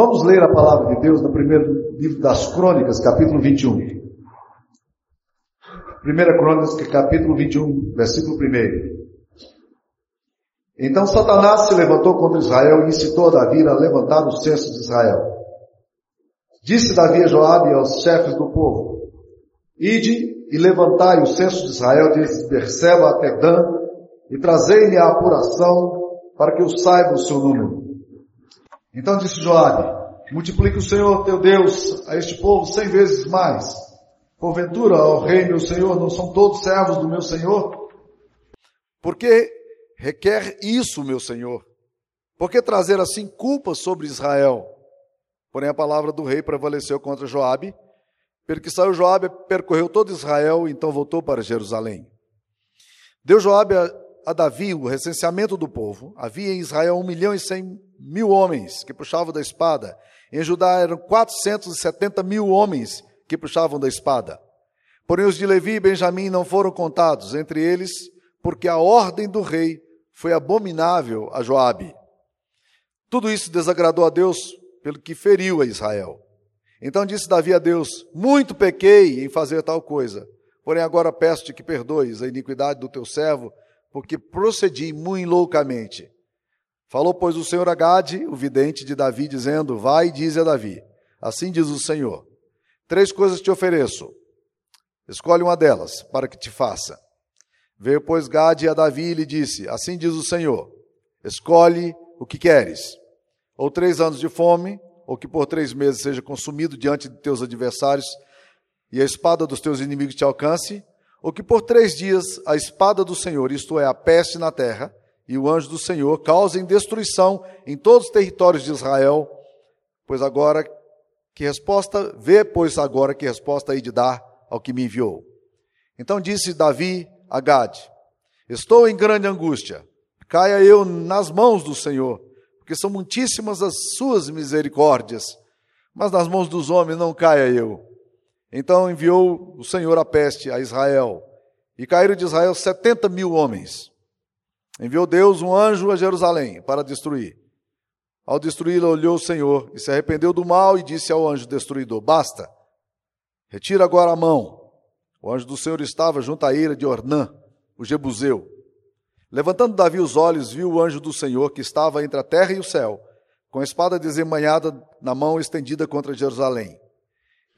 Vamos ler a palavra de Deus no primeiro livro das Crônicas, capítulo 21. Primeira Crônicas, capítulo 21, versículo 1. Então Satanás se levantou contra Israel e incitou Davi a levantar o censo de Israel. Disse Davi a Joabe aos chefes do povo, Ide e levantai o censo de Israel desde Berseba até Dan e trazei-lhe a apuração para que eu saiba o seu número. Então disse Joabe, multiplique o Senhor teu Deus a este povo cem vezes mais. Porventura, ó rei meu Senhor, não são todos servos do meu Senhor? Porque requer isso, meu Senhor? Por que trazer assim culpa sobre Israel? Porém a palavra do rei prevaleceu contra Joabe, pelo que saiu Joabe, percorreu todo Israel, e então voltou para Jerusalém. Deu Joabe a, a Davi o recenseamento do povo. Havia em Israel um milhão e cem mil homens que puxavam da espada. Em Judá eram 470 mil homens que puxavam da espada. Porém, os de Levi e Benjamim não foram contados entre eles, porque a ordem do rei foi abominável a Joabe. Tudo isso desagradou a Deus, pelo que feriu a Israel. Então disse Davi a Deus: Muito pequei em fazer tal coisa. Porém, agora peço-te que perdoes a iniquidade do teu servo, porque procedi muito loucamente. Falou, pois, o Senhor a Gade, o vidente de Davi, dizendo: Vai e dize a Davi: Assim diz o Senhor: Três coisas te ofereço. Escolhe uma delas, para que te faça. Veio, pois, Gade a Davi e lhe disse: Assim diz o Senhor: Escolhe o que queres. Ou três anos de fome, ou que por três meses seja consumido diante de teus adversários, e a espada dos teus inimigos te alcance, ou que por três dias a espada do Senhor, isto é, a peste na terra, e o anjo do Senhor causem destruição em todos os territórios de Israel, pois agora que resposta, vê, pois agora que resposta hei de dar ao que me enviou. Então disse Davi a Gade: Estou em grande angústia, caia eu nas mãos do Senhor, porque são muitíssimas as suas misericórdias, mas nas mãos dos homens não caia eu. Então enviou o Senhor a peste a Israel, e caíram de Israel setenta mil homens. Enviou Deus um anjo a Jerusalém para destruir. Ao destruí-la, olhou o Senhor e se arrependeu do mal e disse ao anjo destruidor: Basta, retira agora a mão. O anjo do Senhor estava junto à ira de Ornã, o Jebuseu. Levantando Davi os olhos, viu o anjo do Senhor que estava entre a terra e o céu, com a espada desembanhada na mão estendida contra Jerusalém.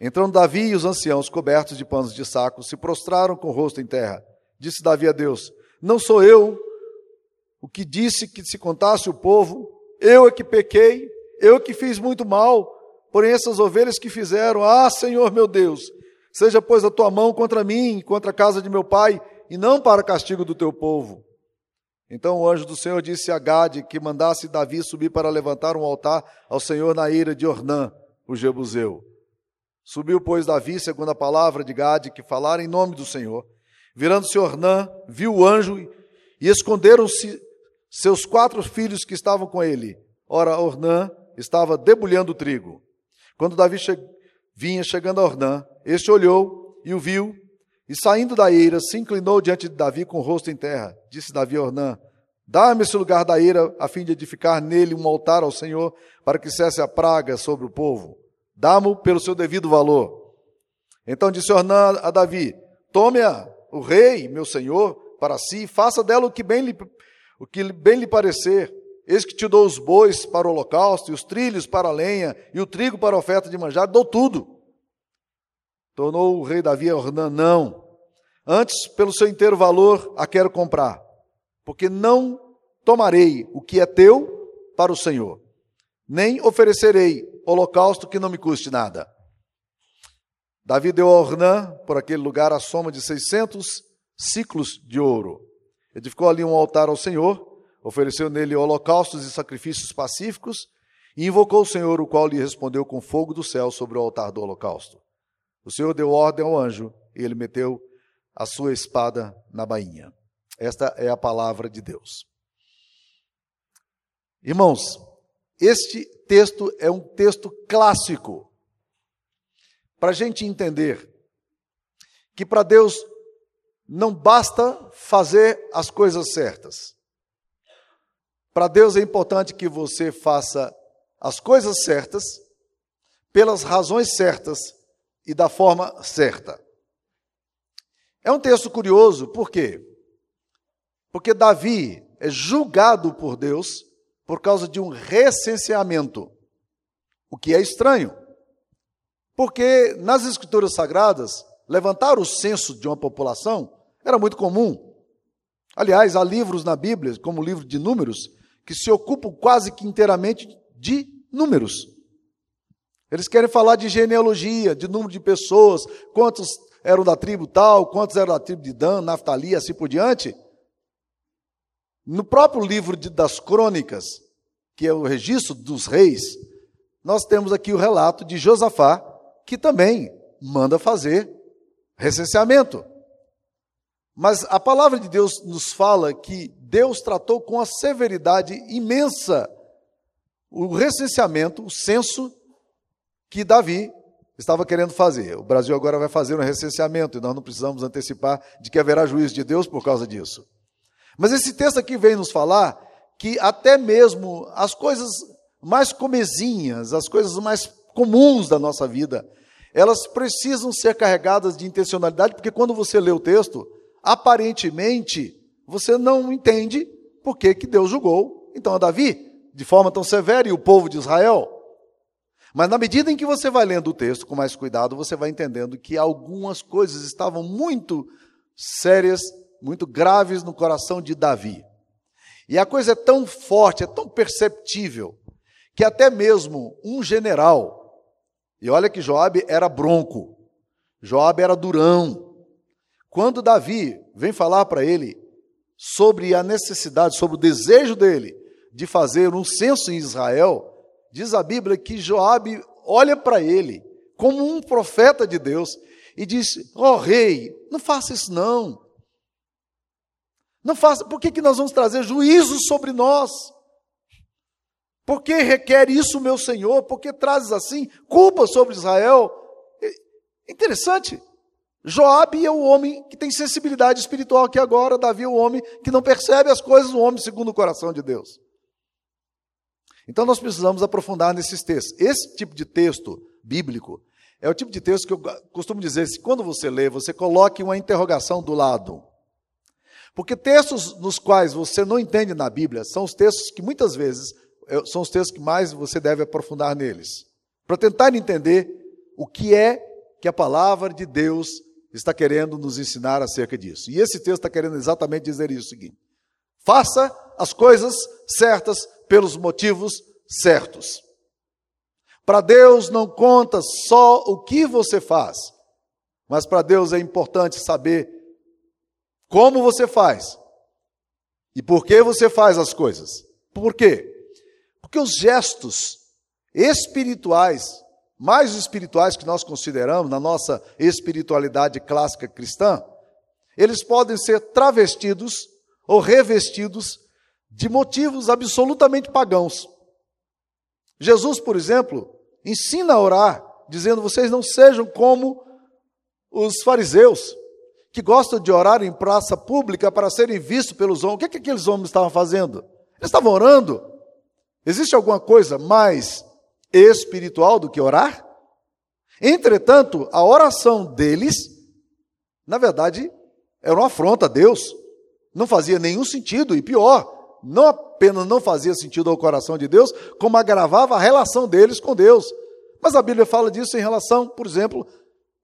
Entrando Davi e os anciãos, cobertos de panos de saco, se prostraram com o rosto em terra. Disse Davi a Deus: Não sou eu o que disse que se contasse o povo, eu é que pequei, eu que fiz muito mal, porém essas ovelhas que fizeram, ah, Senhor meu Deus, seja pois a tua mão contra mim, contra a casa de meu pai, e não para castigo do teu povo. Então o anjo do Senhor disse a Gade que mandasse Davi subir para levantar um altar ao Senhor na ira de Ornã, o Jebuseu. Subiu, pois, Davi, segundo a palavra de Gade, que falara em nome do Senhor. Virando-se Ornã, viu o anjo e esconderam-se seus quatro filhos que estavam com ele. Ora, Ornã estava debulhando o trigo. Quando Davi che vinha chegando a Ornã, este olhou e o viu, e saindo da eira, se inclinou diante de Davi com o rosto em terra. Disse Davi a Ornã: Dá-me esse lugar da eira, a fim de edificar nele um altar ao Senhor, para que cesse a praga sobre o povo. Dá-mo pelo seu devido valor. Então disse Ornã a Davi: Tome-a, o rei, meu senhor, para si, faça dela o que bem lhe o que bem lhe parecer. Eis que te dou os bois para o holocausto, e os trilhos para a lenha, e o trigo para a oferta de manjar, dou tudo. Tornou o rei Davi a Ornã, não. Antes, pelo seu inteiro valor, a quero comprar, porque não tomarei o que é teu para o Senhor, nem oferecerei holocausto que não me custe nada. Davi deu a Ornã, por aquele lugar, a soma de 600 ciclos de ouro. Edificou ali um altar ao Senhor, ofereceu nele holocaustos e sacrifícios pacíficos, e invocou o Senhor, o qual lhe respondeu com fogo do céu sobre o altar do holocausto. O Senhor deu ordem ao anjo, e ele meteu a sua espada na bainha. Esta é a palavra de Deus. Irmãos, este texto é um texto clássico para a gente entender que para Deus não basta fazer as coisas certas. Para Deus é importante que você faça as coisas certas, pelas razões certas e da forma certa. É um texto curioso, por quê? Porque Davi é julgado por Deus por causa de um recenseamento, o que é estranho. Porque nas escrituras sagradas, levantar o censo de uma população era muito comum. Aliás, há livros na Bíblia, como o livro de Números, que se ocupam quase que inteiramente de números. Eles querem falar de genealogia, de número de pessoas, quantos eram da tribo tal, quantos eram da tribo de Dan, Naftali, assim por diante. No próprio livro de, das crônicas, que é o registro dos reis, nós temos aqui o relato de Josafá, que também manda fazer recenseamento. Mas a palavra de Deus nos fala que Deus tratou com a severidade imensa o recenseamento, o censo que Davi estava querendo fazer. O Brasil agora vai fazer um recenseamento e nós não precisamos antecipar de que haverá juízo de Deus por causa disso. Mas esse texto aqui vem nos falar que até mesmo as coisas mais comezinhas, as coisas mais comuns da nossa vida, elas precisam ser carregadas de intencionalidade, porque quando você lê o texto, aparentemente você não entende por que, que Deus julgou então a Davi de forma tão severa e o povo de Israel. Mas na medida em que você vai lendo o texto com mais cuidado, você vai entendendo que algumas coisas estavam muito sérias, muito graves no coração de Davi. E a coisa é tão forte, é tão perceptível, que até mesmo um general, e olha que Joabe era bronco, Joabe era durão. Quando Davi vem falar para ele sobre a necessidade, sobre o desejo dele de fazer um censo em Israel, diz a Bíblia que Joabe olha para ele como um profeta de Deus e diz: "Ó oh, rei, não faça isso não. Não faça, por que, que nós vamos trazer juízo sobre nós? Por que requer isso, meu Senhor? Por que trazes assim culpa sobre Israel? Interessante. Joabe é o homem que tem sensibilidade espiritual aqui agora, Davi é o homem que não percebe as coisas, o homem segundo o coração de Deus. Então nós precisamos aprofundar nesses textos. Esse tipo de texto bíblico é o tipo de texto que eu costumo dizer, se quando você lê, você coloque uma interrogação do lado. Porque textos nos quais você não entende na Bíblia são os textos que muitas vezes é, são os textos que mais você deve aprofundar neles, para tentar entender o que é que a palavra de Deus está querendo nos ensinar acerca disso. E esse texto está querendo exatamente dizer isso: o seguinte, faça as coisas certas pelos motivos certos. Para Deus não conta só o que você faz, mas para Deus é importante saber como você faz e por que você faz as coisas. Por quê? Porque os gestos espirituais, mais espirituais que nós consideramos na nossa espiritualidade clássica cristã, eles podem ser travestidos ou revestidos de motivos absolutamente pagãos. Jesus, por exemplo, ensina a orar, dizendo: vocês não sejam como os fariseus, que gostam de orar em praça pública para serem vistos pelos homens. O que, é que aqueles homens estavam fazendo? Eles estavam orando. Existe alguma coisa mais espiritual do que orar? Entretanto, a oração deles, na verdade, era uma afronta a Deus. Não fazia nenhum sentido, e pior, não apenas não fazia sentido ao coração de Deus, como agravava a relação deles com Deus. Mas a Bíblia fala disso em relação, por exemplo,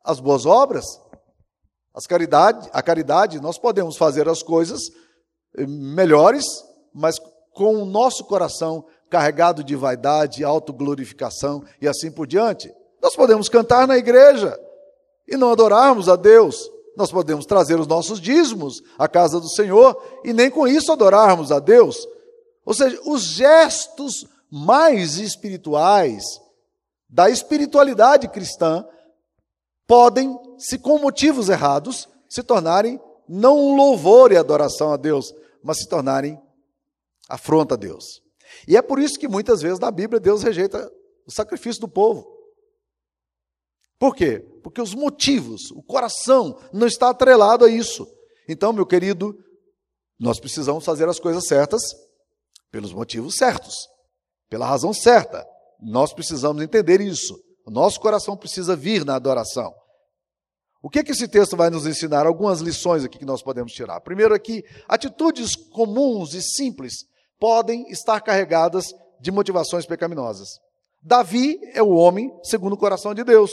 às boas obras, às caridade, a caridade. Nós podemos fazer as coisas eh, melhores, mas com o nosso coração carregado de vaidade, autoglorificação e assim por diante. Nós podemos cantar na igreja e não adorarmos a Deus, nós podemos trazer os nossos dízimos à casa do Senhor e nem com isso adorarmos a Deus. Ou seja, os gestos mais espirituais da espiritualidade cristã podem, se com motivos errados, se tornarem não um louvor e adoração a Deus, mas se tornarem afronta a Deus. E é por isso que muitas vezes na Bíblia Deus rejeita o sacrifício do povo. Por quê? Porque os motivos, o coração não está atrelado a isso. Então, meu querido, nós precisamos fazer as coisas certas pelos motivos certos, pela razão certa. Nós precisamos entender isso. O nosso coração precisa vir na adoração. O que, que esse texto vai nos ensinar? Algumas lições aqui que nós podemos tirar. Primeiro aqui, atitudes comuns e simples podem estar carregadas de motivações pecaminosas. Davi é o homem segundo o coração de Deus.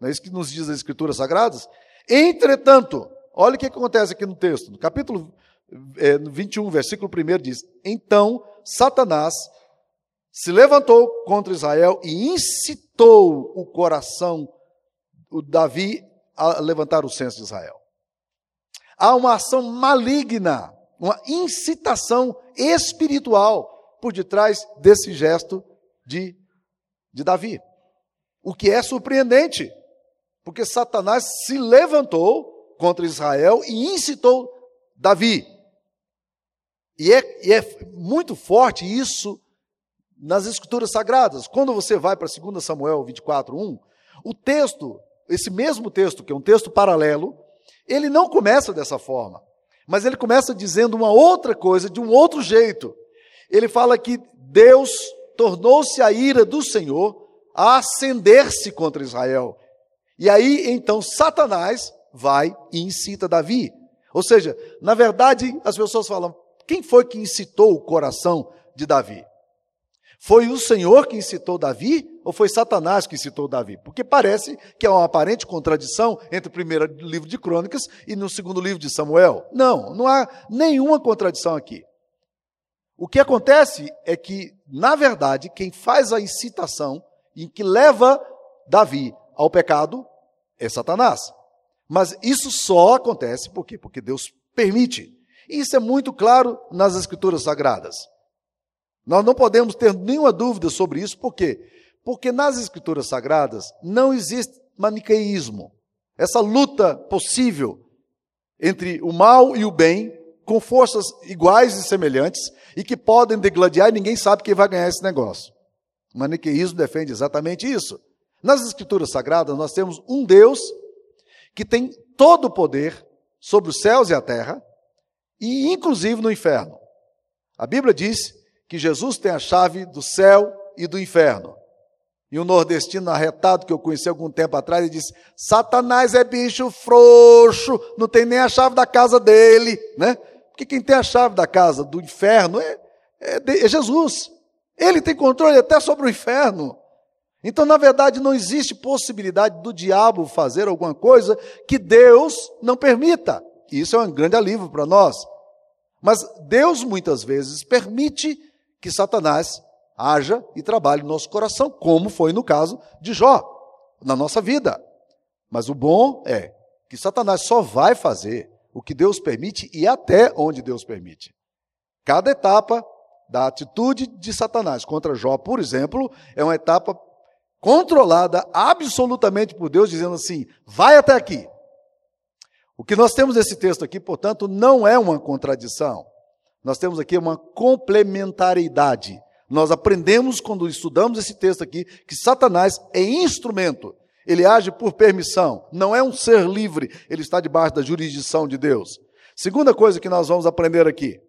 Não é isso que nos diz as Escrituras Sagradas? Entretanto, olha o que acontece aqui no texto. No capítulo é, 21, versículo 1 diz: Então Satanás se levantou contra Israel e incitou o coração, o Davi, a levantar o censo de Israel. Há uma ação maligna, uma incitação espiritual por detrás desse gesto de, de Davi. O que é surpreendente, porque Satanás se levantou contra Israel e incitou Davi. E é, e é muito forte isso nas Escrituras Sagradas. Quando você vai para 2 Samuel 24, 1, o texto, esse mesmo texto, que é um texto paralelo, ele não começa dessa forma, mas ele começa dizendo uma outra coisa, de um outro jeito. Ele fala que Deus tornou-se a ira do Senhor a acender-se contra Israel. E aí, então, Satanás vai e incita Davi. Ou seja, na verdade, as pessoas falam: quem foi que incitou o coração de Davi? Foi o Senhor que incitou Davi ou foi Satanás que incitou Davi? Porque parece que há uma aparente contradição entre o primeiro livro de Crônicas e no segundo livro de Samuel. Não, não há nenhuma contradição aqui. O que acontece é que, na verdade, quem faz a incitação e que leva Davi ao pecado é Satanás. Mas isso só acontece por quê? Porque Deus permite. E isso é muito claro nas Escrituras Sagradas. Nós não podemos ter nenhuma dúvida sobre isso, por quê? Porque nas Escrituras Sagradas não existe maniqueísmo. Essa luta possível entre o mal e o bem, com forças iguais e semelhantes, e que podem degladiar e ninguém sabe quem vai ganhar esse negócio. O maniqueísmo defende exatamente isso. Nas Escrituras Sagradas, nós temos um Deus que tem todo o poder sobre os céus e a terra, e inclusive no inferno. A Bíblia diz que Jesus tem a chave do céu e do inferno. E um nordestino arretado que eu conheci algum tempo atrás, ele disse: Satanás é bicho frouxo, não tem nem a chave da casa dele, né? Porque quem tem a chave da casa do inferno é, é, é Jesus. Ele tem controle até sobre o inferno. Então, na verdade, não existe possibilidade do diabo fazer alguma coisa que Deus não permita. Isso é um grande alívio para nós. Mas Deus muitas vezes permite que Satanás haja e trabalhe no nosso coração, como foi no caso de Jó, na nossa vida. Mas o bom é que Satanás só vai fazer o que Deus permite e até onde Deus permite. Cada etapa da atitude de Satanás contra Jó, por exemplo, é uma etapa controlada absolutamente por Deus, dizendo assim: vai até aqui. O que nós temos nesse texto aqui, portanto, não é uma contradição. Nós temos aqui uma complementaridade. Nós aprendemos, quando estudamos esse texto aqui, que Satanás é instrumento. Ele age por permissão, não é um ser livre, ele está debaixo da jurisdição de Deus. Segunda coisa que nós vamos aprender aqui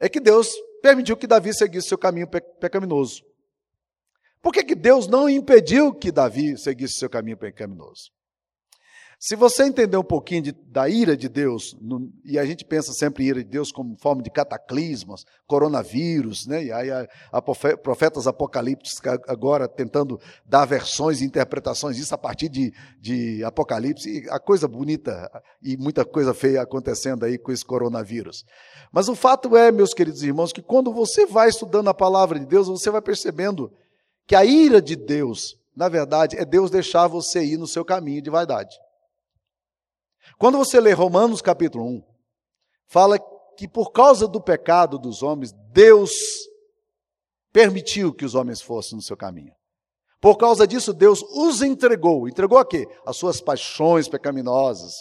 é que Deus permitiu que Davi seguisse seu caminho pecaminoso. Por que, que Deus não impediu que Davi seguisse seu caminho pecaminoso? Se você entender um pouquinho de, da ira de Deus, no, e a gente pensa sempre em ira de Deus como forma de cataclismos, coronavírus, né? e aí a, a profetas apocalípticos agora tentando dar versões e interpretações disso a partir de, de Apocalipse, e a coisa bonita e muita coisa feia acontecendo aí com esse coronavírus. Mas o fato é, meus queridos irmãos, que quando você vai estudando a palavra de Deus, você vai percebendo que a ira de Deus, na verdade, é Deus deixar você ir no seu caminho de vaidade. Quando você lê Romanos capítulo 1, fala que por causa do pecado dos homens, Deus permitiu que os homens fossem no seu caminho. Por causa disso, Deus os entregou. Entregou a quê? As suas paixões pecaminosas.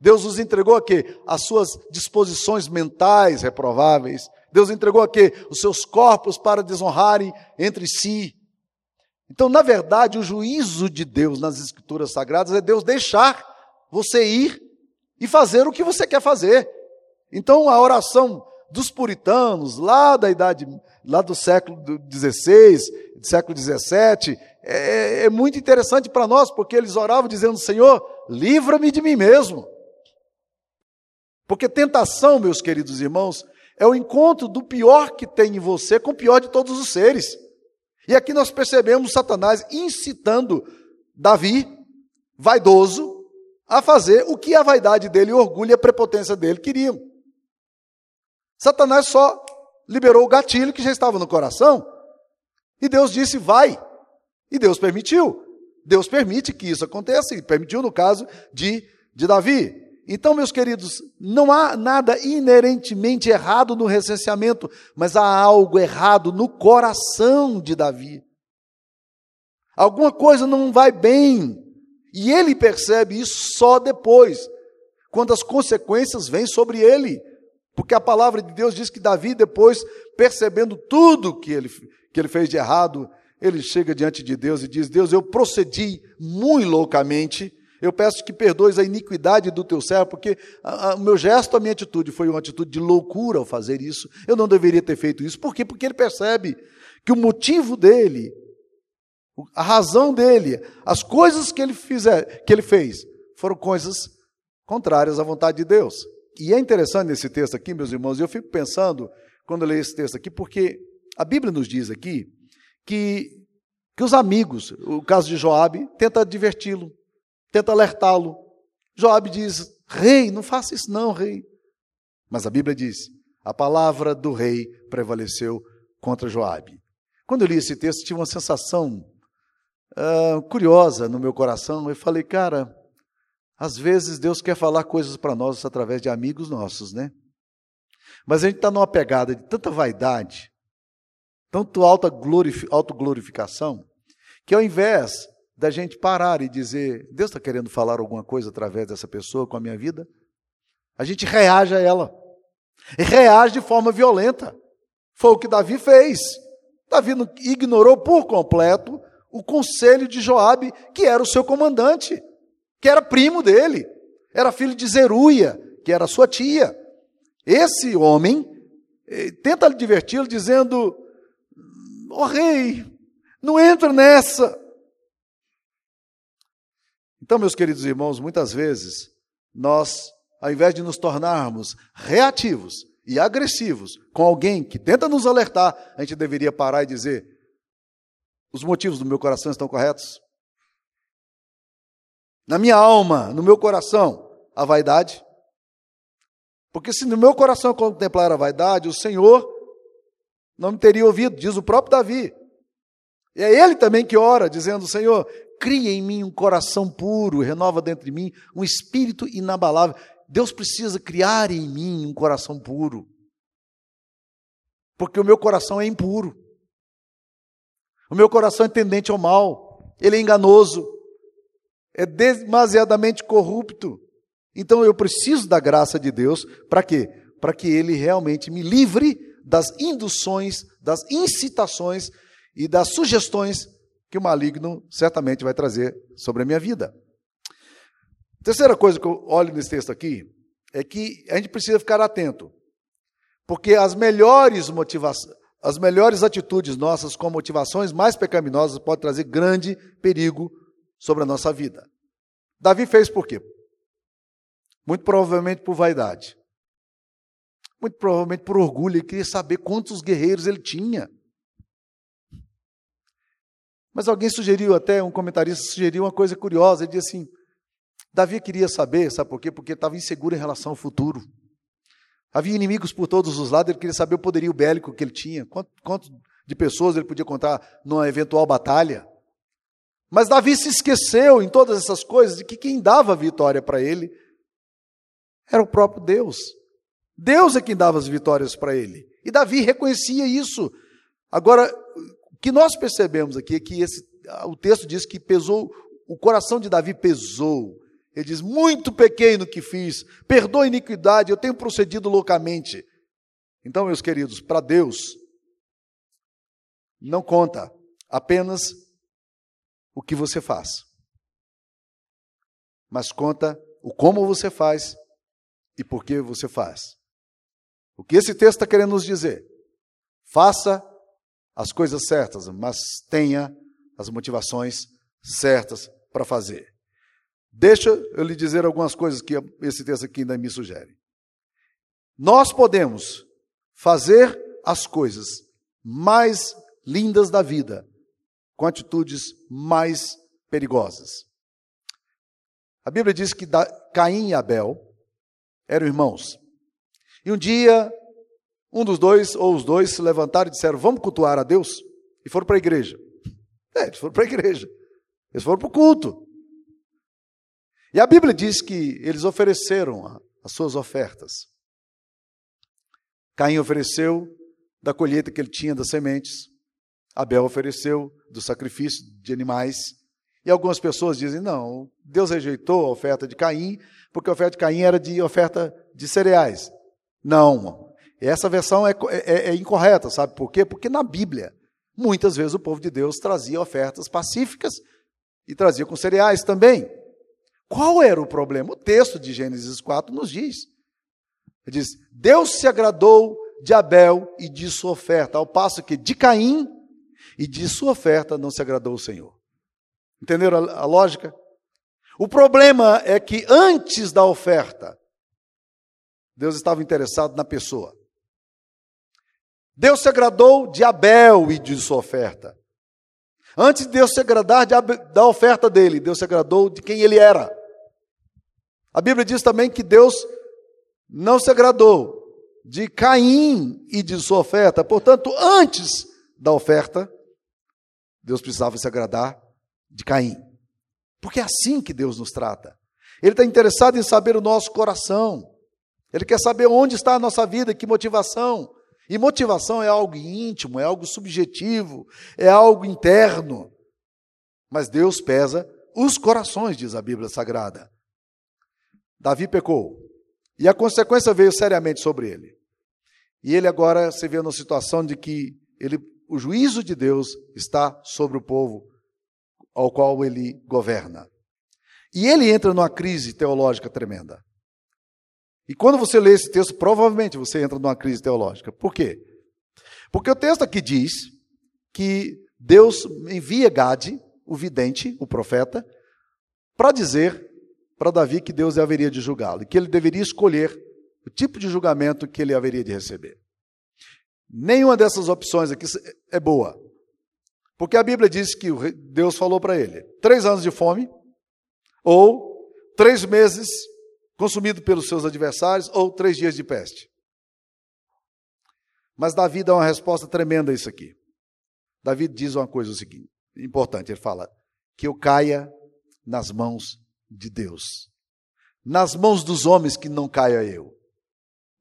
Deus os entregou a quê? As suas disposições mentais reprováveis. Deus entregou a quê? Os seus corpos para desonrarem entre si. Então, na verdade, o juízo de Deus nas Escrituras Sagradas é Deus deixar você ir e fazer o que você quer fazer. Então a oração dos puritanos, lá da idade, lá do século XVI, do século XVII, é, é muito interessante para nós, porque eles oravam dizendo: Senhor, livra-me de mim mesmo. Porque tentação, meus queridos irmãos, é o encontro do pior que tem em você com o pior de todos os seres. E aqui nós percebemos Satanás incitando Davi, vaidoso, a fazer o que a vaidade dele, o orgulho e a prepotência dele queriam. Satanás só liberou o gatilho que já estava no coração. E Deus disse: vai. E Deus permitiu. Deus permite que isso aconteça, e permitiu no caso de, de Davi. Então, meus queridos, não há nada inerentemente errado no recenseamento, mas há algo errado no coração de Davi. Alguma coisa não vai bem. E ele percebe isso só depois, quando as consequências vêm sobre ele. Porque a palavra de Deus diz que Davi, depois, percebendo tudo que ele, que ele fez de errado, ele chega diante de Deus e diz: Deus, eu procedi muito loucamente eu peço que perdoes a iniquidade do teu servo, porque o meu gesto, a minha atitude foi uma atitude de loucura ao fazer isso. Eu não deveria ter feito isso. Por quê? Porque ele percebe que o motivo dele, a razão dele, as coisas que ele, fizer, que ele fez, foram coisas contrárias à vontade de Deus. E é interessante nesse texto aqui, meus irmãos, eu fico pensando, quando eu leio esse texto aqui, porque a Bíblia nos diz aqui que, que os amigos, o caso de Joabe, tenta diverti-lo tenta alertá-lo. Joabe diz: Rei, não faça isso, não, rei. Mas a Bíblia diz: a palavra do rei prevaleceu contra Joabe. Quando eu li esse texto, tive uma sensação uh, curiosa no meu coração. Eu falei, cara, às vezes Deus quer falar coisas para nós através de amigos nossos, né? Mas a gente está numa pegada de tanta vaidade, tanto alta autoglorificação, que ao invés da gente parar e dizer: Deus está querendo falar alguma coisa através dessa pessoa com a minha vida? A gente reage a ela. E reage de forma violenta. Foi o que Davi fez. Davi ignorou por completo o conselho de Joabe, que era o seu comandante, que era primo dele, era filho de Zeruia, que era sua tia. Esse homem eh, tenta diverti-lo dizendo: "O oh, rei, não entra nessa. Então, meus queridos irmãos, muitas vezes nós, ao invés de nos tornarmos reativos e agressivos com alguém que tenta nos alertar, a gente deveria parar e dizer: os motivos do meu coração estão corretos? Na minha alma, no meu coração, a vaidade? Porque se no meu coração contemplar a vaidade, o Senhor não me teria ouvido, diz o próprio Davi. E é ele também que ora, dizendo: Senhor, cria em mim um coração puro, renova dentro de mim um espírito inabalável. Deus precisa criar em mim um coração puro. Porque o meu coração é impuro. O meu coração é tendente ao mal. Ele é enganoso. É demasiadamente corrupto. Então eu preciso da graça de Deus para quê? Para que ele realmente me livre das induções, das incitações e das sugestões que o maligno certamente vai trazer sobre a minha vida. Terceira coisa que eu olho nesse texto aqui é que a gente precisa ficar atento, porque as melhores motivações, as melhores atitudes nossas com motivações mais pecaminosas podem trazer grande perigo sobre a nossa vida. Davi fez por quê? Muito provavelmente por vaidade. Muito provavelmente por orgulho, ele queria saber quantos guerreiros ele tinha. Mas alguém sugeriu, até um comentarista sugeriu uma coisa curiosa. Ele disse assim: Davi queria saber, sabe por quê? Porque estava inseguro em relação ao futuro. Havia inimigos por todos os lados, ele queria saber o poderio bélico que ele tinha, quanto, quanto de pessoas ele podia contar numa eventual batalha. Mas Davi se esqueceu em todas essas coisas de que quem dava vitória para ele era o próprio Deus. Deus é quem dava as vitórias para ele. E Davi reconhecia isso. Agora, que nós percebemos aqui é que esse, o texto diz que pesou, o coração de Davi pesou. Ele diz: Muito pequeno que fiz, perdoa a iniquidade, eu tenho procedido loucamente. Então, meus queridos, para Deus, não conta apenas o que você faz, mas conta o como você faz e por que você faz. O que esse texto está querendo nos dizer? Faça as coisas certas, mas tenha as motivações certas para fazer. Deixa eu lhe dizer algumas coisas que esse texto aqui ainda me sugere. Nós podemos fazer as coisas mais lindas da vida com atitudes mais perigosas. A Bíblia diz que Caim e Abel eram irmãos. E um dia, um dos dois, ou os dois, se levantaram e disseram: Vamos cultuar a Deus? E foram para a igreja. É, eles foram para a igreja. Eles foram para o culto. E a Bíblia diz que eles ofereceram as suas ofertas. Caim ofereceu da colheita que ele tinha das sementes. Abel ofereceu do sacrifício de animais. E algumas pessoas dizem: não, Deus rejeitou a oferta de Caim, porque a oferta de Caim era de oferta de cereais. Não, essa versão é, é, é incorreta, sabe por quê? Porque na Bíblia, muitas vezes o povo de Deus trazia ofertas pacíficas e trazia com cereais também. Qual era o problema? O texto de Gênesis 4 nos diz. Ele diz: Deus se agradou de Abel e de sua oferta, ao passo que de Caim e de sua oferta não se agradou o Senhor. Entenderam a, a lógica? O problema é que antes da oferta, Deus estava interessado na pessoa. Deus se agradou de Abel e de sua oferta. Antes de Deus se agradar de, da oferta dele, Deus se agradou de quem ele era. A Bíblia diz também que Deus não se agradou de Caim e de sua oferta. Portanto, antes da oferta, Deus precisava se agradar de Caim. Porque é assim que Deus nos trata. Ele está interessado em saber o nosso coração. Ele quer saber onde está a nossa vida, que motivação. E motivação é algo íntimo, é algo subjetivo, é algo interno. Mas Deus pesa os corações, diz a Bíblia Sagrada. Davi pecou. E a consequência veio seriamente sobre ele. E ele agora se vê numa situação de que ele, o juízo de Deus está sobre o povo ao qual ele governa. E ele entra numa crise teológica tremenda. E quando você lê esse texto, provavelmente você entra numa crise teológica. Por quê? Porque o texto aqui diz que Deus envia Gade, o vidente, o profeta, para dizer para Davi que Deus haveria de julgá-lo, e que ele deveria escolher o tipo de julgamento que ele haveria de receber. Nenhuma dessas opções aqui é boa. Porque a Bíblia diz que Deus falou para ele: três anos de fome, ou três meses consumido pelos seus adversários, ou três dias de peste. Mas Davi dá uma resposta tremenda a isso aqui. Davi diz uma coisa o seguinte, importante, ele fala: que eu caia nas mãos de Deus. Nas mãos dos homens que não caia eu.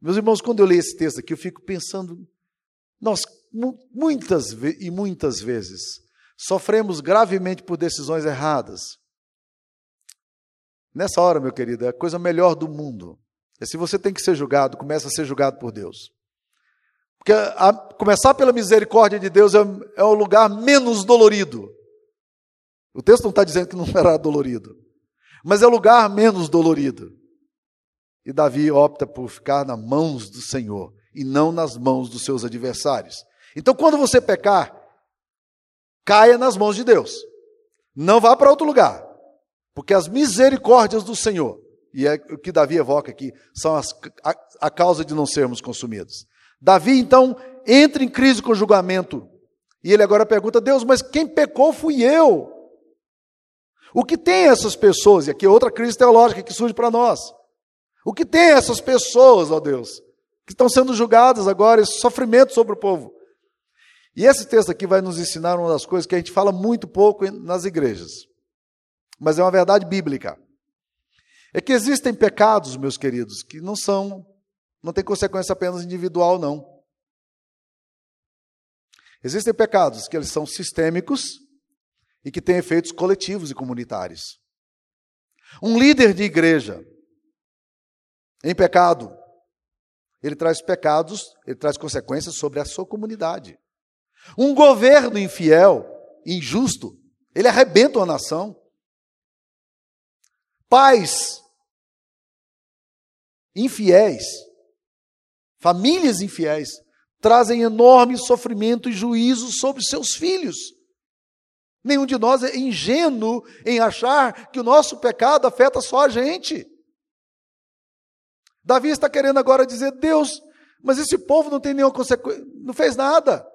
Meus irmãos, quando eu leio esse texto aqui, eu fico pensando, nós muitas e muitas vezes sofremos gravemente por decisões erradas. Nessa hora, meu querido, é a coisa melhor do mundo. É se você tem que ser julgado, começa a ser julgado por Deus. Porque a, começar pela misericórdia de Deus é, é o lugar menos dolorido. O texto não está dizendo que não será dolorido, mas é lugar menos dolorido. E Davi opta por ficar nas mãos do Senhor e não nas mãos dos seus adversários. Então, quando você pecar, caia nas mãos de Deus. Não vá para outro lugar, porque as misericórdias do Senhor, e é o que Davi evoca aqui, são as, a, a causa de não sermos consumidos. Davi, então, entra em crise com o julgamento. E ele agora pergunta: Deus, mas quem pecou fui eu. O que tem essas pessoas? E aqui é outra crise teológica que surge para nós. O que tem essas pessoas, ó Deus, que estão sendo julgadas agora, esse sofrimento sobre o povo? E esse texto aqui vai nos ensinar uma das coisas que a gente fala muito pouco nas igrejas, mas é uma verdade bíblica. É que existem pecados, meus queridos, que não são, não tem consequência apenas individual, não. Existem pecados que eles são sistêmicos e que têm efeitos coletivos e comunitários. Um líder de igreja em pecado. Ele traz pecados, ele traz consequências sobre a sua comunidade. Um governo infiel, injusto, ele arrebenta uma nação. Pais infiéis famílias infiéis, trazem enorme sofrimento e juízo sobre seus filhos. Nenhum de nós é ingênuo em achar que o nosso pecado afeta só a gente. Davi está querendo agora dizer: Deus, mas esse povo não tem nenhuma consequência, não fez nada.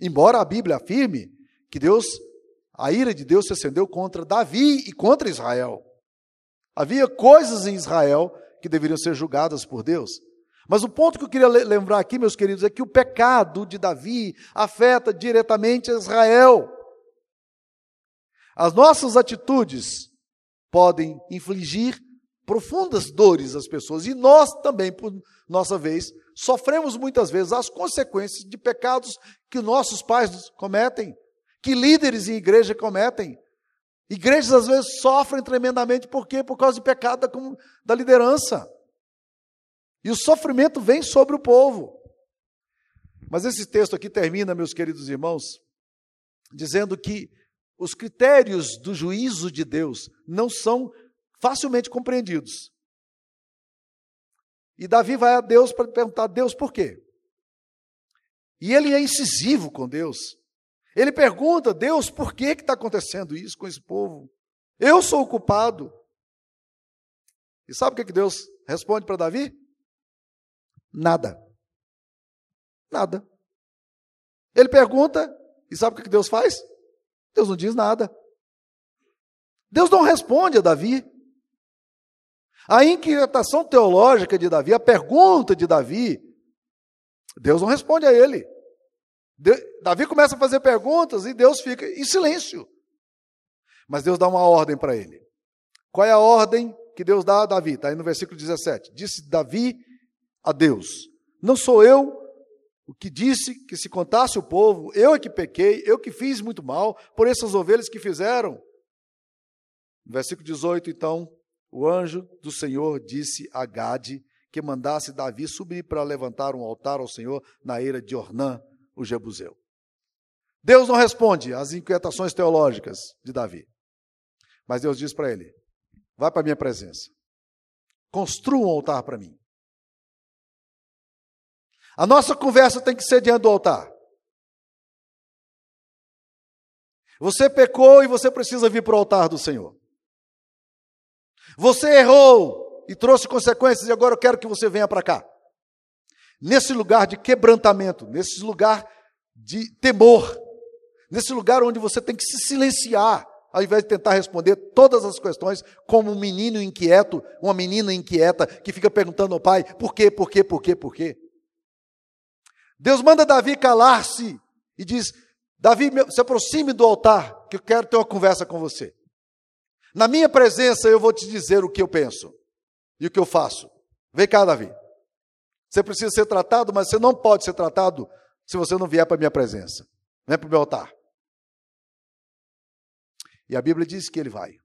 Embora a Bíblia afirme que Deus, a ira de Deus se acendeu contra Davi e contra Israel. Havia coisas em Israel que deveriam ser julgadas por Deus. Mas o ponto que eu queria lembrar aqui, meus queridos, é que o pecado de Davi afeta diretamente Israel. As nossas atitudes podem infligir profundas dores às pessoas e nós também, por nossa vez, sofremos muitas vezes as consequências de pecados que nossos pais cometem, que líderes em igreja cometem. Igrejas às vezes sofrem tremendamente, por quê? Por causa de pecado da, da liderança. E o sofrimento vem sobre o povo. Mas esse texto aqui termina, meus queridos irmãos, dizendo que os critérios do juízo de Deus não são facilmente compreendidos. E Davi vai a Deus para perguntar: Deus, por quê? E ele é incisivo com Deus. Ele pergunta: Deus, por que está acontecendo isso com esse povo? Eu sou o culpado. E sabe o que Deus responde para Davi? Nada. Nada. Ele pergunta, e sabe o que Deus faz? Deus não diz nada. Deus não responde a Davi. A inquietação teológica de Davi, a pergunta de Davi, Deus não responde a ele. Davi começa a fazer perguntas e Deus fica em silêncio. Mas Deus dá uma ordem para ele. Qual é a ordem que Deus dá a Davi? Está aí no versículo 17. Disse Davi a Deus: Não sou eu o que disse que se contasse o povo, eu é que pequei, eu que fiz muito mal por essas ovelhas que fizeram. No versículo 18, então, o anjo do Senhor disse a Gade que mandasse Davi subir para levantar um altar ao Senhor na eira de Ornã, o Jebuseu. Deus não responde às inquietações teológicas de Davi. Mas Deus diz para ele: vai para a minha presença, construa um altar para mim. A nossa conversa tem que ser diante do altar. Você pecou e você precisa vir para o altar do Senhor. Você errou e trouxe consequências e agora eu quero que você venha para cá. Nesse lugar de quebrantamento, nesse lugar de temor, nesse lugar onde você tem que se silenciar, ao invés de tentar responder todas as questões como um menino inquieto, uma menina inquieta que fica perguntando ao pai: por quê, por quê, por quê, por quê? Deus manda Davi calar-se e diz: Davi, se aproxime do altar, que eu quero ter uma conversa com você. Na minha presença eu vou te dizer o que eu penso e o que eu faço. Vem cá, Davi. Você precisa ser tratado, mas você não pode ser tratado se você não vier para a minha presença. Vem para o meu altar. E a Bíblia diz que ele vai.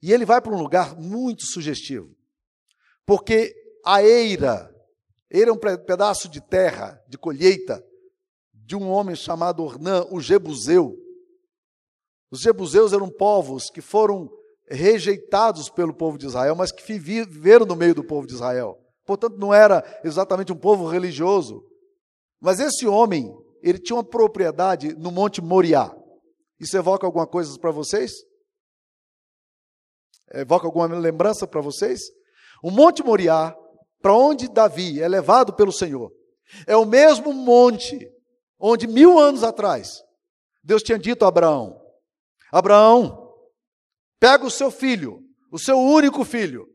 E ele vai para um lugar muito sugestivo. Porque a eira ele é um pedaço de terra, de colheita, de um homem chamado Ornã, o Jebuseu. Os Jebuseus eram povos que foram rejeitados pelo povo de Israel, mas que viveram no meio do povo de Israel. Portanto, não era exatamente um povo religioso. Mas esse homem, ele tinha uma propriedade no Monte Moriá. Isso evoca alguma coisa para vocês? Evoca alguma lembrança para vocês? O Monte Moriá para onde Davi é levado pelo Senhor, é o mesmo monte onde mil anos atrás Deus tinha dito a Abraão: Abraão, pega o seu filho, o seu único filho,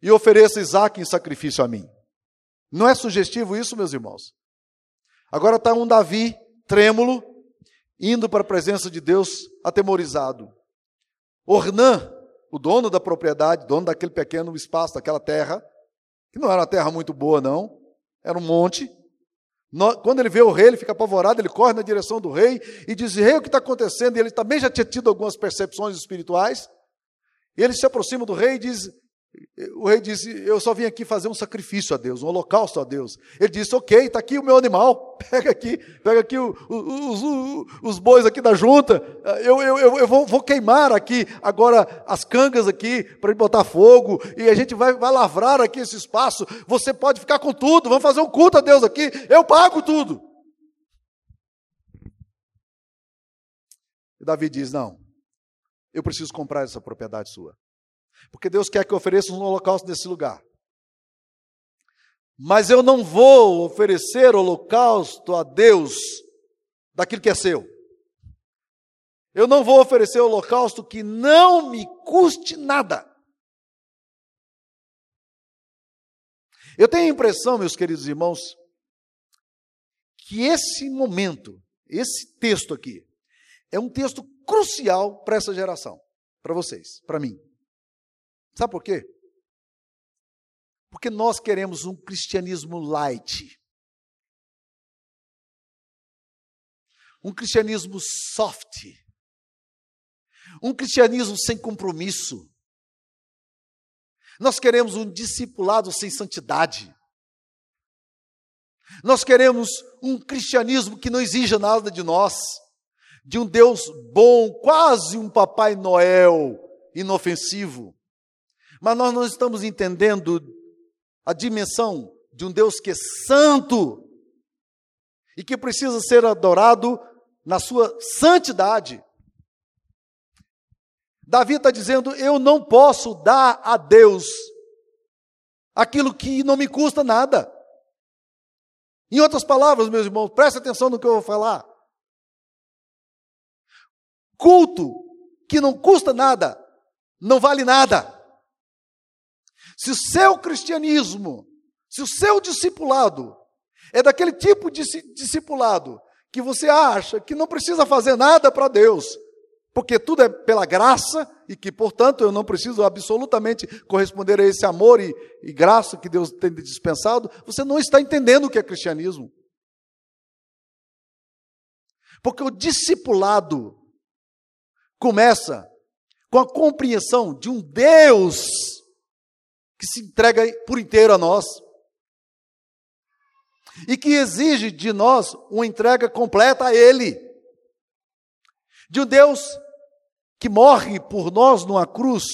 e ofereça Isaac em sacrifício a mim. Não é sugestivo isso, meus irmãos? Agora está um Davi trêmulo, indo para a presença de Deus, atemorizado. Ornã, o dono da propriedade, dono daquele pequeno espaço, daquela terra, que não era uma terra muito boa, não, era um monte. Quando ele vê o rei, ele fica apavorado, ele corre na direção do rei e diz: Rei, o que está acontecendo? E ele também já tinha tido algumas percepções espirituais. E ele se aproxima do rei e diz: o rei disse: Eu só vim aqui fazer um sacrifício a Deus, um holocausto a Deus. Ele disse: Ok, está aqui o meu animal, pega aqui, pega aqui o, o, os, os, bois aqui da junta. Eu, eu, eu, eu vou, vou, queimar aqui agora as cangas aqui para botar fogo e a gente vai, vai lavrar aqui esse espaço. Você pode ficar com tudo, vamos fazer um culto a Deus aqui, eu pago tudo. E Davi diz: Não, eu preciso comprar essa propriedade sua. Porque Deus quer que eu ofereça um holocausto nesse lugar. Mas eu não vou oferecer holocausto a Deus daquilo que é seu. Eu não vou oferecer holocausto que não me custe nada. Eu tenho a impressão, meus queridos irmãos, que esse momento, esse texto aqui, é um texto crucial para essa geração, para vocês, para mim. Sabe por quê? Porque nós queremos um cristianismo light. Um cristianismo soft. Um cristianismo sem compromisso. Nós queremos um discipulado sem santidade. Nós queremos um cristianismo que não exija nada de nós, de um Deus bom, quase um Papai Noel inofensivo. Mas nós não estamos entendendo a dimensão de um Deus que é santo e que precisa ser adorado na sua santidade. Davi está dizendo: Eu não posso dar a Deus aquilo que não me custa nada. Em outras palavras, meus irmãos, preste atenção no que eu vou falar. Culto que não custa nada, não vale nada. Se o seu cristianismo, se o seu discipulado é daquele tipo de discipulado que você acha que não precisa fazer nada para Deus, porque tudo é pela graça e que, portanto, eu não preciso absolutamente corresponder a esse amor e, e graça que Deus tem dispensado, você não está entendendo o que é cristianismo. Porque o discipulado começa com a compreensão de um Deus que se entrega por inteiro a nós e que exige de nós uma entrega completa a Ele. De um Deus que morre por nós numa cruz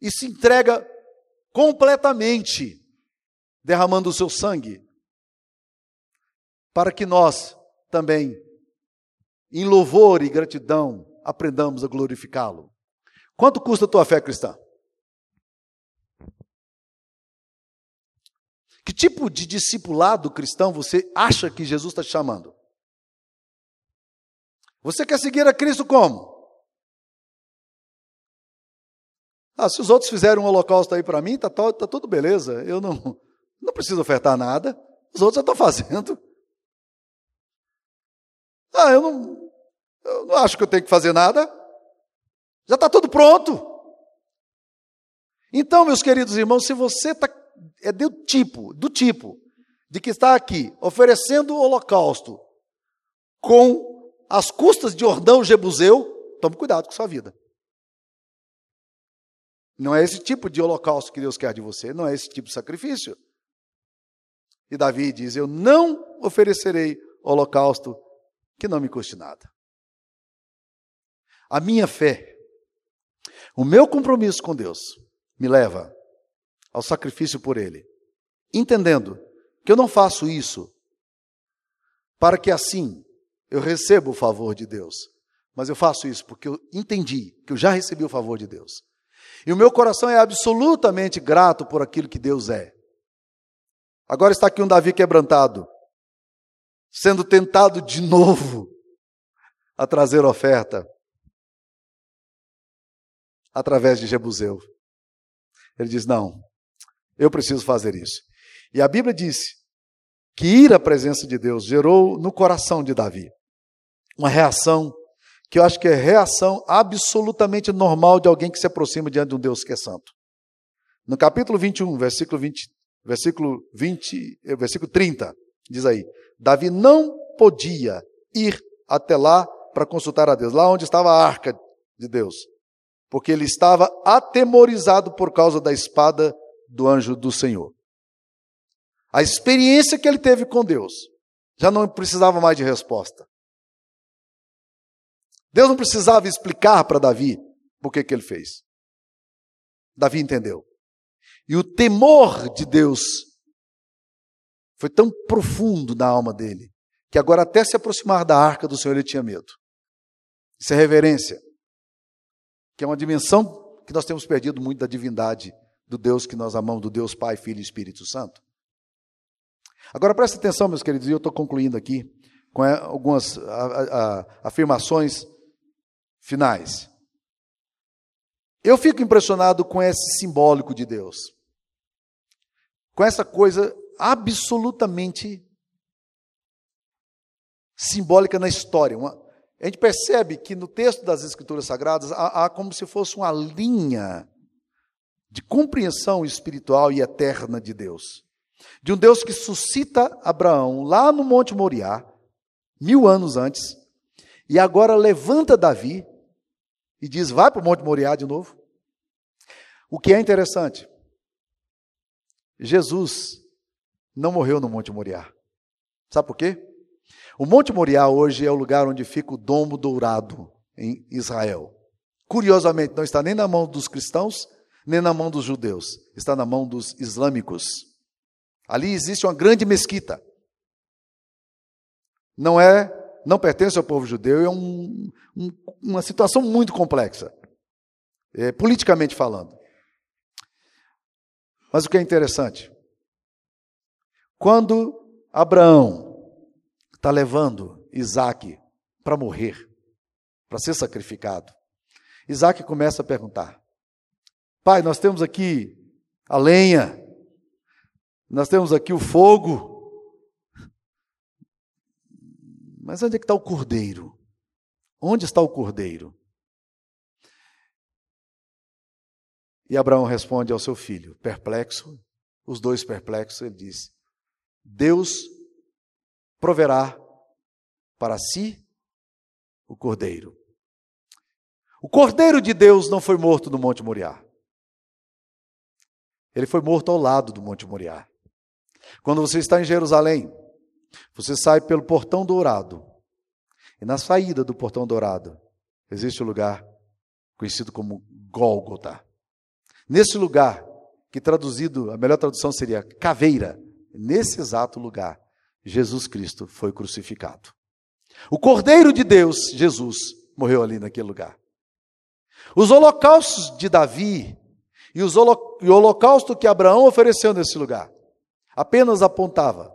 e se entrega completamente, derramando o seu sangue, para que nós também, em louvor e gratidão, aprendamos a glorificá-lo. Quanto custa a tua fé cristã? Que tipo de discipulado cristão você acha que Jesus está te chamando? Você quer seguir a Cristo como? Ah, se os outros fizeram um holocausto aí para mim, tá, tá, tudo beleza. Eu não, não preciso ofertar nada. Os outros já estão fazendo. Ah, eu não, eu não acho que eu tenho que fazer nada. Já está tudo pronto. Então, meus queridos irmãos, se você está é do tipo, do tipo, de que está aqui oferecendo o holocausto com as custas de Ordão Jebuseu, tome cuidado com sua vida. Não é esse tipo de holocausto que Deus quer de você, não é esse tipo de sacrifício. E Davi diz: Eu não oferecerei holocausto que não me custe nada. A minha fé, o meu compromisso com Deus, me leva ao sacrifício por Ele, entendendo que eu não faço isso para que assim eu receba o favor de Deus, mas eu faço isso porque eu entendi que eu já recebi o favor de Deus. E o meu coração é absolutamente grato por aquilo que Deus é. Agora está aqui um Davi quebrantado, sendo tentado de novo a trazer oferta através de Jebuseu. Ele diz: Não, eu preciso fazer isso. E a Bíblia disse que ir à presença de Deus gerou no coração de Davi uma reação que eu acho que é reação absolutamente normal de alguém que se aproxima diante de um Deus que é santo. No capítulo 21, versículo 20, versículo 20, eh, versículo 30, diz aí: Davi não podia ir até lá para consultar a Deus, lá onde estava a arca de Deus. porque ele estava atemorizado por causa da espada do anjo do Senhor. A experiência que ele teve com Deus já não precisava mais de resposta. Deus não precisava explicar para Davi por que, ele fez. Davi entendeu. E o temor de Deus foi tão profundo na alma dele, que agora até se aproximar da arca do Senhor ele tinha medo. Isso é reverência, que é uma dimensão que nós temos perdido muito da divindade do Deus que nós amamos, do Deus Pai, Filho e Espírito Santo. Agora preste atenção, meus queridos, e eu estou concluindo aqui com é, algumas afirmações finais. Eu fico impressionado com esse simbólico de Deus, com essa coisa absolutamente simbólica na história. Uma, a gente percebe que no texto das Escrituras Sagradas há, há como se fosse uma linha de compreensão espiritual e eterna de Deus. De um Deus que suscita Abraão lá no Monte Moriá, mil anos antes, e agora levanta Davi e diz: vai para o Monte Moriá de novo. O que é interessante, Jesus não morreu no Monte Moriá. Sabe por quê? O Monte Moriá hoje é o lugar onde fica o domo dourado em Israel. Curiosamente, não está nem na mão dos cristãos, nem na mão dos judeus, está na mão dos islâmicos. Ali existe uma grande mesquita. Não é, não pertence ao povo judeu, é um, um, uma situação muito complexa, é, politicamente falando. Mas o que é interessante, quando Abraão está levando Isaac para morrer, para ser sacrificado, Isaac começa a perguntar: Pai, nós temos aqui a lenha, nós temos aqui o fogo, mas onde é que está o cordeiro? Onde está o cordeiro? E Abraão responde ao seu filho, perplexo, os dois perplexos, ele diz: Deus proverá para si o cordeiro. O cordeiro de Deus não foi morto no Monte Moriá. Ele foi morto ao lado do Monte Moriá. Quando você está em Jerusalém, você sai pelo portão dourado. E na saída do portão dourado, existe o um lugar conhecido como Gólgota. Nesse lugar, que traduzido, a melhor tradução seria caveira, nesse exato lugar, Jesus Cristo foi crucificado. O Cordeiro de Deus, Jesus, morreu ali naquele lugar. Os holocaustos de Davi e, o holocausto que Abraão ofereceu nesse lugar apenas apontava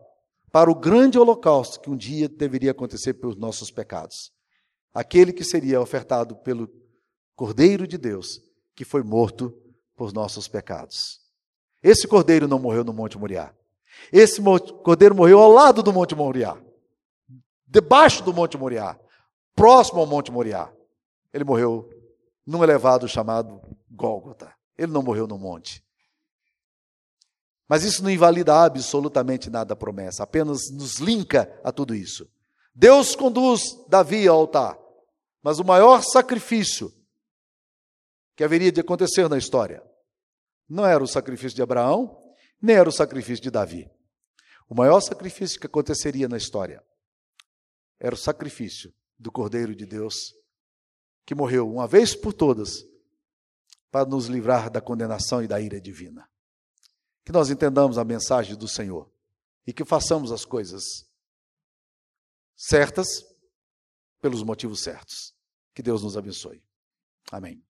para o grande holocausto que um dia deveria acontecer pelos nossos pecados. Aquele que seria ofertado pelo Cordeiro de Deus, que foi morto por nossos pecados. Esse cordeiro não morreu no Monte Moriá. Esse cordeiro morreu ao lado do Monte Moriá, debaixo do Monte Moriá, próximo ao Monte Moriá. Ele morreu num elevado chamado Gólgota. Ele não morreu no monte. Mas isso não invalida absolutamente nada da promessa, apenas nos linka a tudo isso. Deus conduz Davi ao altar, mas o maior sacrifício que haveria de acontecer na história não era o sacrifício de Abraão, nem era o sacrifício de Davi. O maior sacrifício que aconteceria na história era o sacrifício do Cordeiro de Deus, que morreu uma vez por todas para nos livrar da condenação e da ira divina. Que nós entendamos a mensagem do Senhor e que façamos as coisas certas pelos motivos certos. Que Deus nos abençoe. Amém.